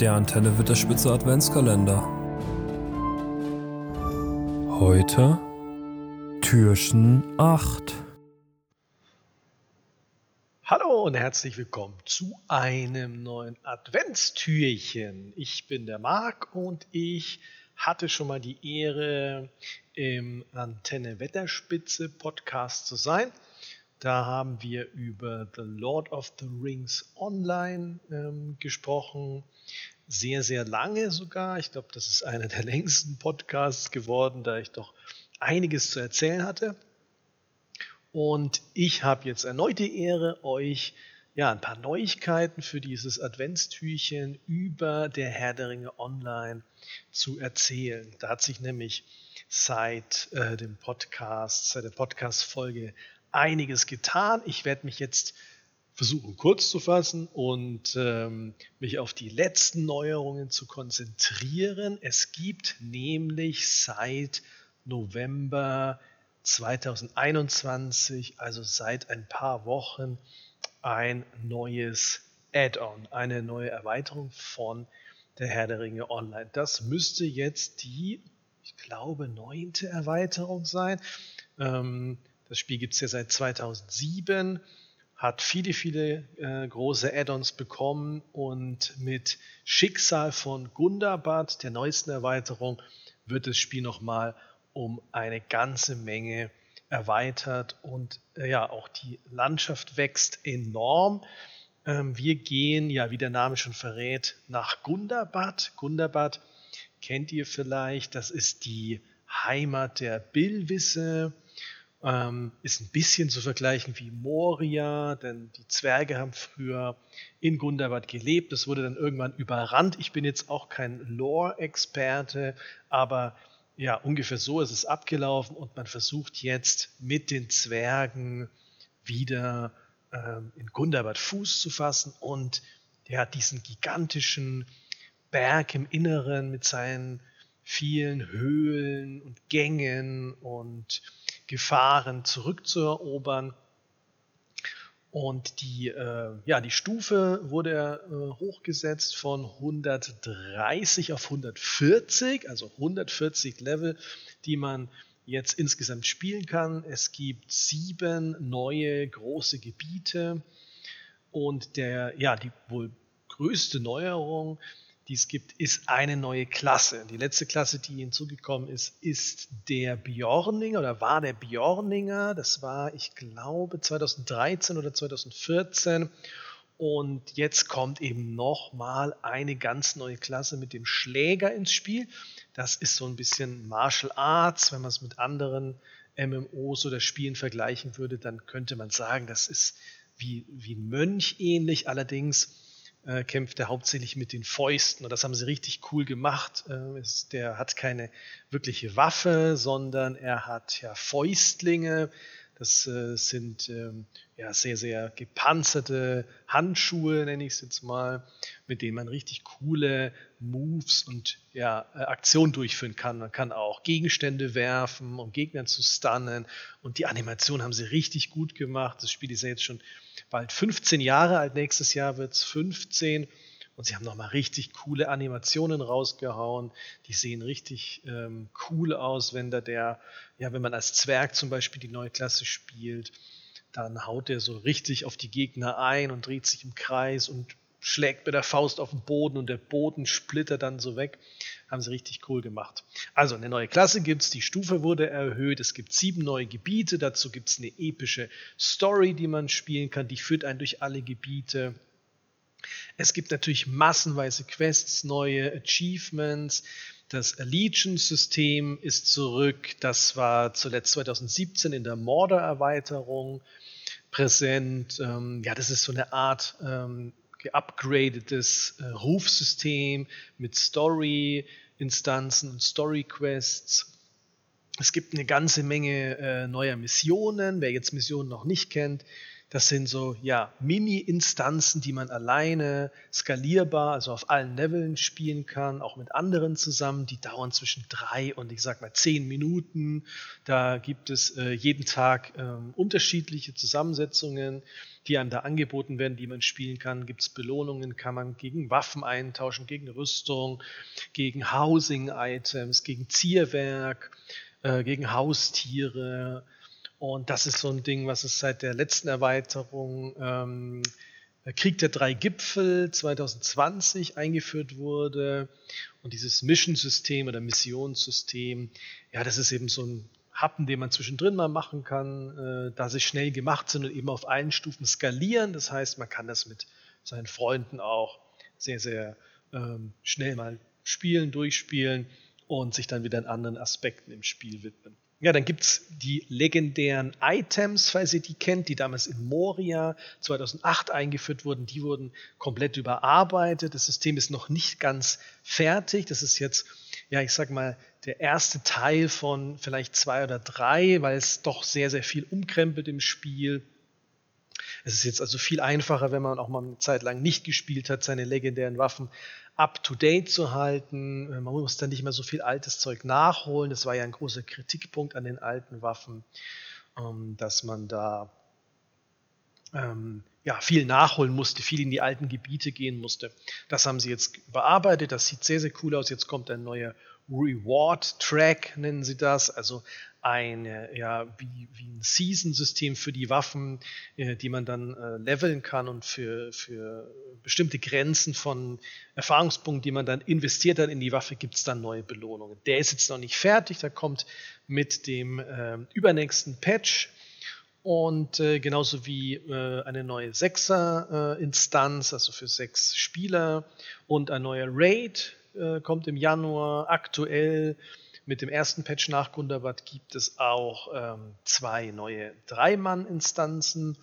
der Antenne wird der Spitze Adventskalender. Heute Türchen 8. Hallo und herzlich willkommen zu einem neuen Adventstürchen. Ich bin der Marc und ich hatte schon mal die Ehre, im Antenne Wetterspitze Podcast zu sein. Da haben wir über The Lord of the Rings Online ähm, gesprochen. Sehr, sehr lange sogar. Ich glaube, das ist einer der längsten Podcasts geworden, da ich doch einiges zu erzählen hatte. Und ich habe jetzt erneut die Ehre, euch ja, ein paar Neuigkeiten für dieses Adventstürchen über der Herr der Ringe Online zu erzählen. Da hat sich nämlich seit äh, dem Podcast, seit der Podcast-Folge einiges getan. Ich werde mich jetzt versuchen kurz zu fassen und ähm, mich auf die letzten Neuerungen zu konzentrieren. Es gibt nämlich seit November 2021, also seit ein paar Wochen, ein neues Add-on, eine neue Erweiterung von der Herr der Ringe Online. Das müsste jetzt die, ich glaube, neunte Erweiterung sein. Ähm, das Spiel gibt es ja seit 2007, hat viele, viele äh, große Add-ons bekommen und mit Schicksal von Gundabad, der neuesten Erweiterung, wird das Spiel nochmal um eine ganze Menge erweitert und äh, ja, auch die Landschaft wächst enorm. Ähm, wir gehen, ja, wie der Name schon verrät, nach Gundabad. Gundabad kennt ihr vielleicht, das ist die Heimat der Billwisse ähm, ist ein bisschen zu vergleichen wie Moria, denn die Zwerge haben früher in Gundabad gelebt. Das wurde dann irgendwann überrannt. Ich bin jetzt auch kein Lore-Experte, aber ja, ungefähr so ist es abgelaufen und man versucht jetzt mit den Zwergen wieder ähm, in Gundabad Fuß zu fassen und ja, diesen gigantischen Berg im Inneren mit seinen vielen Höhlen und Gängen und Gefahren zurückzuerobern. Und die, äh, ja, die Stufe wurde äh, hochgesetzt von 130 auf 140, also 140 Level, die man jetzt insgesamt spielen kann. Es gibt sieben neue große Gebiete und der, ja, die wohl größte Neuerung die es gibt, ist eine neue Klasse. Die letzte Klasse, die hinzugekommen ist, ist der Bjorninger oder war der Bjorninger. Das war, ich glaube, 2013 oder 2014. Und jetzt kommt eben nochmal eine ganz neue Klasse mit dem Schläger ins Spiel. Das ist so ein bisschen Martial Arts. Wenn man es mit anderen MMOs oder Spielen vergleichen würde, dann könnte man sagen, das ist wie, wie Mönch ähnlich. Allerdings äh, kämpft er hauptsächlich mit den Fäusten. Und das haben sie richtig cool gemacht. Äh, ist, der hat keine wirkliche Waffe, sondern er hat ja Fäustlinge. Das äh, sind ähm, ja sehr, sehr gepanzerte Handschuhe, nenne ich es jetzt mal, mit denen man richtig coole Moves und ja, äh, Aktionen durchführen kann. Man kann auch Gegenstände werfen, um Gegner zu stunnen. Und die Animation haben sie richtig gut gemacht. Das Spiel ist ja jetzt schon bald 15 Jahre alt. Nächstes Jahr wird es 15. Und sie haben nochmal richtig coole Animationen rausgehauen. Die sehen richtig ähm, cool aus, wenn da der, ja, wenn man als Zwerg zum Beispiel die neue Klasse spielt, dann haut der so richtig auf die Gegner ein und dreht sich im Kreis und schlägt mit der Faust auf den Boden und der Boden splittert dann so weg. Haben sie richtig cool gemacht. Also eine neue Klasse gibt es, die Stufe wurde erhöht, es gibt sieben neue Gebiete, dazu gibt es eine epische Story, die man spielen kann, die führt einen durch alle Gebiete. Es gibt natürlich massenweise Quests, neue Achievements. Das Allegiance-System ist zurück. Das war zuletzt 2017 in der Mordor-Erweiterung präsent. Ähm, ja, das ist so eine Art ähm, geupgradetes äh, Rufsystem mit Story-Instanzen und Story-Quests. Es gibt eine ganze Menge äh, neuer Missionen. Wer jetzt Missionen noch nicht kennt, das sind so ja, Mini-Instanzen, die man alleine skalierbar, also auf allen Leveln spielen kann, auch mit anderen zusammen. Die dauern zwischen drei und ich sag mal zehn Minuten. Da gibt es äh, jeden Tag äh, unterschiedliche Zusammensetzungen. die einem da angeboten werden, die man spielen kann. Gibt es Belohnungen, kann man gegen Waffen eintauschen, gegen Rüstung, gegen Housing-Items, gegen Zierwerk, äh, gegen Haustiere. Und das ist so ein Ding, was es seit der letzten Erweiterung ähm, Krieg der drei Gipfel 2020 eingeführt wurde. Und dieses Mission-System oder Missionssystem, ja, das ist eben so ein Happen, den man zwischendrin mal machen kann, äh, da sie schnell gemacht sind und eben auf allen Stufen skalieren. Das heißt, man kann das mit seinen Freunden auch sehr, sehr ähm, schnell mal spielen, durchspielen und sich dann wieder anderen Aspekten im Spiel widmen. Ja, dann gibt es die legendären Items, falls ihr die kennt, die damals in Moria 2008 eingeführt wurden. Die wurden komplett überarbeitet. Das System ist noch nicht ganz fertig. Das ist jetzt, ja, ich sag mal, der erste Teil von vielleicht zwei oder drei, weil es doch sehr, sehr viel umkrempelt im Spiel. Es ist jetzt also viel einfacher, wenn man auch mal eine Zeit lang nicht gespielt hat, seine legendären Waffen up-to-date zu halten. Man muss dann nicht mehr so viel altes Zeug nachholen. Das war ja ein großer Kritikpunkt an den alten Waffen, ähm, dass man da ähm, ja, viel nachholen musste, viel in die alten Gebiete gehen musste. Das haben sie jetzt überarbeitet. Das sieht sehr, sehr cool aus. Jetzt kommt ein neuer Reward Track, nennen sie das. Also ein, ja, wie, wie ein Season-System für die Waffen, äh, die man dann äh, leveln kann und für, für bestimmte Grenzen von Erfahrungspunkten, die man dann investiert hat in die Waffe, gibt es dann neue Belohnungen. Der ist jetzt noch nicht fertig, der kommt mit dem äh, übernächsten Patch und äh, genauso wie äh, eine neue Sechser-Instanz, also für sechs Spieler und ein neuer Raid äh, kommt im Januar aktuell mit dem ersten Patch nach Gundabad gibt es auch ähm, zwei neue Dreimann-Instanzen,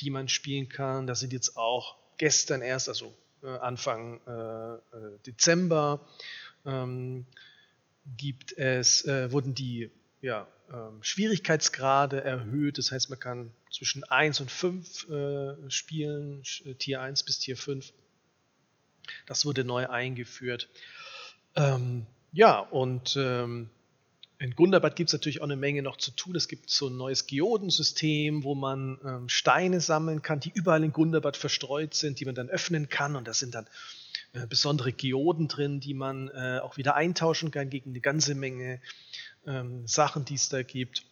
die man spielen kann. Das sind jetzt auch gestern erst, also äh, Anfang äh, äh Dezember, ähm, gibt es, äh, wurden die ja, ähm, Schwierigkeitsgrade erhöht. Das heißt, man kann zwischen 1 und 5 äh, spielen, äh, Tier 1 bis Tier 5. Das wurde neu eingeführt. Ähm, ja, und ähm, in Gundabad gibt es natürlich auch eine Menge noch zu tun. Es gibt so ein neues Geodensystem, wo man ähm, Steine sammeln kann, die überall in Gundabad verstreut sind, die man dann öffnen kann. Und da sind dann äh, besondere Geoden drin, die man äh, auch wieder eintauschen kann gegen eine ganze Menge ähm, Sachen, die es da gibt.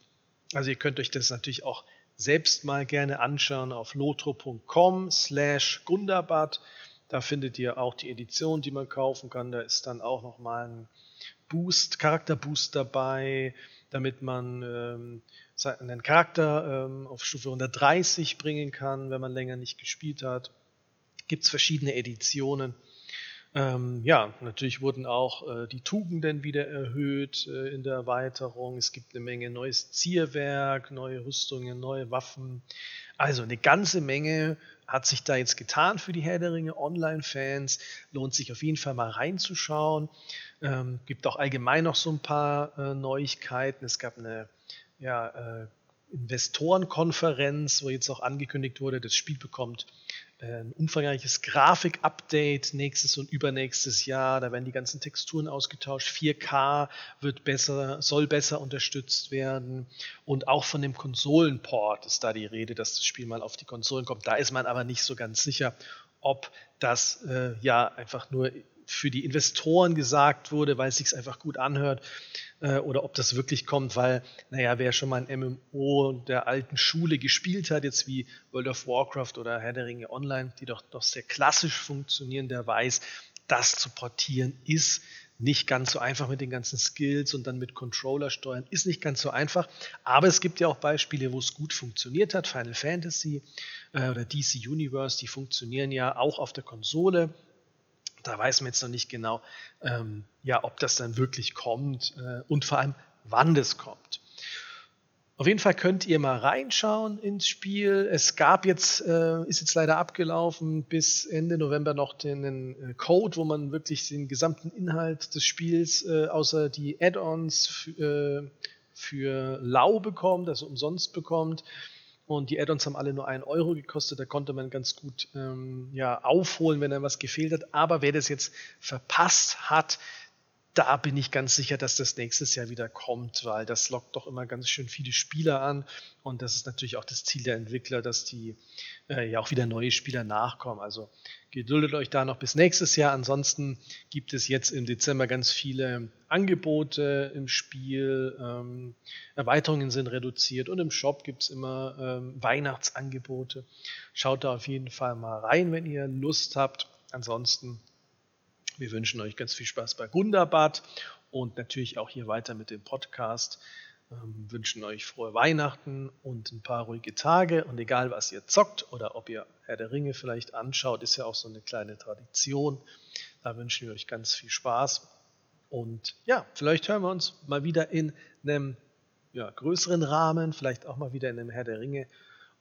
Also ihr könnt euch das natürlich auch selbst mal gerne anschauen auf lotro.com slash Gundabad. Da findet ihr auch die Edition, die man kaufen kann. Da ist dann auch nochmal ein Boost, Charakterboost dabei, damit man ähm, einen Charakter ähm, auf Stufe 130 bringen kann, wenn man länger nicht gespielt hat. Gibt es verschiedene Editionen. Ähm, ja, natürlich wurden auch äh, die Tugenden wieder erhöht äh, in der Erweiterung. Es gibt eine Menge neues Zierwerk, neue Rüstungen, neue Waffen. Also eine ganze Menge hat sich da jetzt getan für die Herr der Ringe Online-Fans. Lohnt sich auf jeden Fall mal reinzuschauen. Ähm, gibt auch allgemein noch so ein paar äh, Neuigkeiten. Es gab eine ja, äh, Investorenkonferenz, wo jetzt auch angekündigt wurde, das Spiel bekommt ein umfangreiches Grafik-Update nächstes und übernächstes Jahr. Da werden die ganzen Texturen ausgetauscht. 4K wird besser, soll besser unterstützt werden. Und auch von dem Konsolenport ist da die Rede, dass das Spiel mal auf die Konsolen kommt. Da ist man aber nicht so ganz sicher, ob das äh, ja einfach nur für die Investoren gesagt wurde, weil es sich einfach gut anhört, äh, oder ob das wirklich kommt, weil, naja, wer schon mal ein MMO der alten Schule gespielt hat, jetzt wie World of Warcraft oder Herr der Ringe Online, die doch, doch sehr klassisch funktionieren, der weiß, das zu portieren ist nicht ganz so einfach mit den ganzen Skills und dann mit Controller steuern, ist nicht ganz so einfach. Aber es gibt ja auch Beispiele, wo es gut funktioniert hat. Final Fantasy äh, oder DC Universe, die funktionieren ja auch auf der Konsole da weiß man jetzt noch nicht genau, ähm, ja, ob das dann wirklich kommt äh, und vor allem, wann das kommt. Auf jeden Fall könnt ihr mal reinschauen ins Spiel. Es gab jetzt, äh, ist jetzt leider abgelaufen, bis Ende November noch den, den äh, Code, wo man wirklich den gesamten Inhalt des Spiels, äh, außer die Add-ons äh, für lau bekommt, also umsonst bekommt. Und die Add-ons haben alle nur einen Euro gekostet. Da konnte man ganz gut ähm, ja, aufholen, wenn einem was gefehlt hat. Aber wer das jetzt verpasst hat, da bin ich ganz sicher, dass das nächstes Jahr wieder kommt, weil das lockt doch immer ganz schön viele Spieler an. Und das ist natürlich auch das Ziel der Entwickler, dass die äh, ja auch wieder neue Spieler nachkommen. Also geduldet euch da noch bis nächstes Jahr. Ansonsten gibt es jetzt im Dezember ganz viele Angebote im Spiel. Ähm, Erweiterungen sind reduziert und im Shop gibt es immer ähm, Weihnachtsangebote. Schaut da auf jeden Fall mal rein, wenn ihr Lust habt. Ansonsten wir wünschen euch ganz viel Spaß bei Gundabad und natürlich auch hier weiter mit dem Podcast. Ähm, wünschen euch frohe Weihnachten und ein paar ruhige Tage. Und egal, was ihr zockt oder ob ihr Herr der Ringe vielleicht anschaut, ist ja auch so eine kleine Tradition. Da wünschen wir euch ganz viel Spaß. Und ja, vielleicht hören wir uns mal wieder in einem ja, größeren Rahmen, vielleicht auch mal wieder in einem Herr der Ringe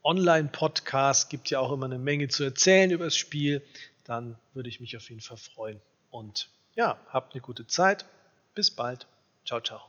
Online-Podcast. Gibt ja auch immer eine Menge zu erzählen über das Spiel. Dann würde ich mich auf jeden Fall freuen. Und ja, habt eine gute Zeit. Bis bald. Ciao, ciao.